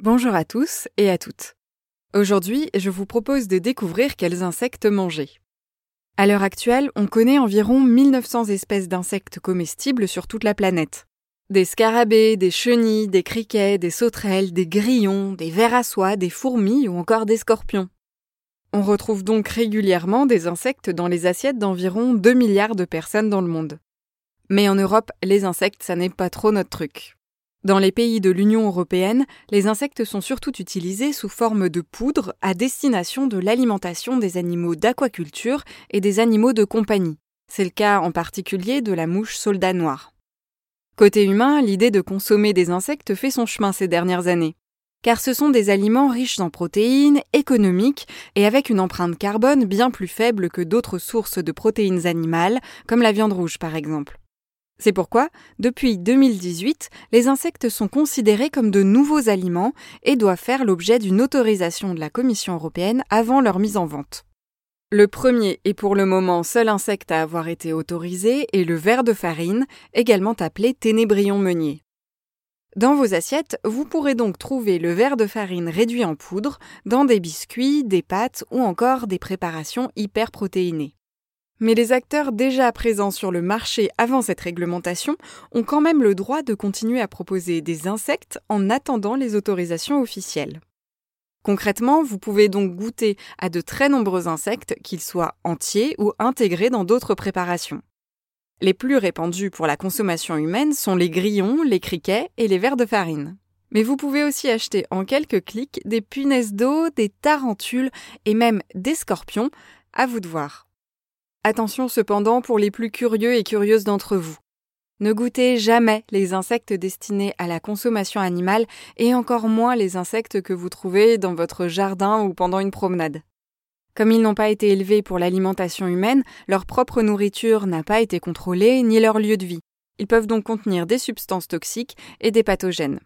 Bonjour à tous et à toutes. Aujourd'hui, je vous propose de découvrir quels insectes manger. À l'heure actuelle, on connaît environ 1900 espèces d'insectes comestibles sur toute la planète. Des scarabées, des chenilles, des criquets, des sauterelles, des grillons, des vers à soie, des fourmis ou encore des scorpions. On retrouve donc régulièrement des insectes dans les assiettes d'environ 2 milliards de personnes dans le monde. Mais en Europe, les insectes, ça n'est pas trop notre truc. Dans les pays de l'Union européenne, les insectes sont surtout utilisés sous forme de poudre à destination de l'alimentation des animaux d'aquaculture et des animaux de compagnie. C'est le cas en particulier de la mouche soldat noir. Côté humain, l'idée de consommer des insectes fait son chemin ces dernières années. Car ce sont des aliments riches en protéines, économiques et avec une empreinte carbone bien plus faible que d'autres sources de protéines animales, comme la viande rouge par exemple. C'est pourquoi, depuis 2018, les insectes sont considérés comme de nouveaux aliments et doivent faire l'objet d'une autorisation de la Commission européenne avant leur mise en vente. Le premier et pour le moment seul insecte à avoir été autorisé est le ver de farine, également appelé ténébrion meunier. Dans vos assiettes, vous pourrez donc trouver le ver de farine réduit en poudre dans des biscuits, des pâtes ou encore des préparations hyperprotéinées. Mais les acteurs déjà présents sur le marché avant cette réglementation ont quand même le droit de continuer à proposer des insectes en attendant les autorisations officielles. Concrètement, vous pouvez donc goûter à de très nombreux insectes, qu'ils soient entiers ou intégrés dans d'autres préparations. Les plus répandus pour la consommation humaine sont les grillons, les criquets et les vers de farine. Mais vous pouvez aussi acheter en quelques clics des punaises d'eau, des tarentules et même des scorpions, à vous de voir. Attention cependant pour les plus curieux et curieuses d'entre vous. Ne goûtez jamais les insectes destinés à la consommation animale et encore moins les insectes que vous trouvez dans votre jardin ou pendant une promenade. Comme ils n'ont pas été élevés pour l'alimentation humaine, leur propre nourriture n'a pas été contrôlée ni leur lieu de vie. Ils peuvent donc contenir des substances toxiques et des pathogènes.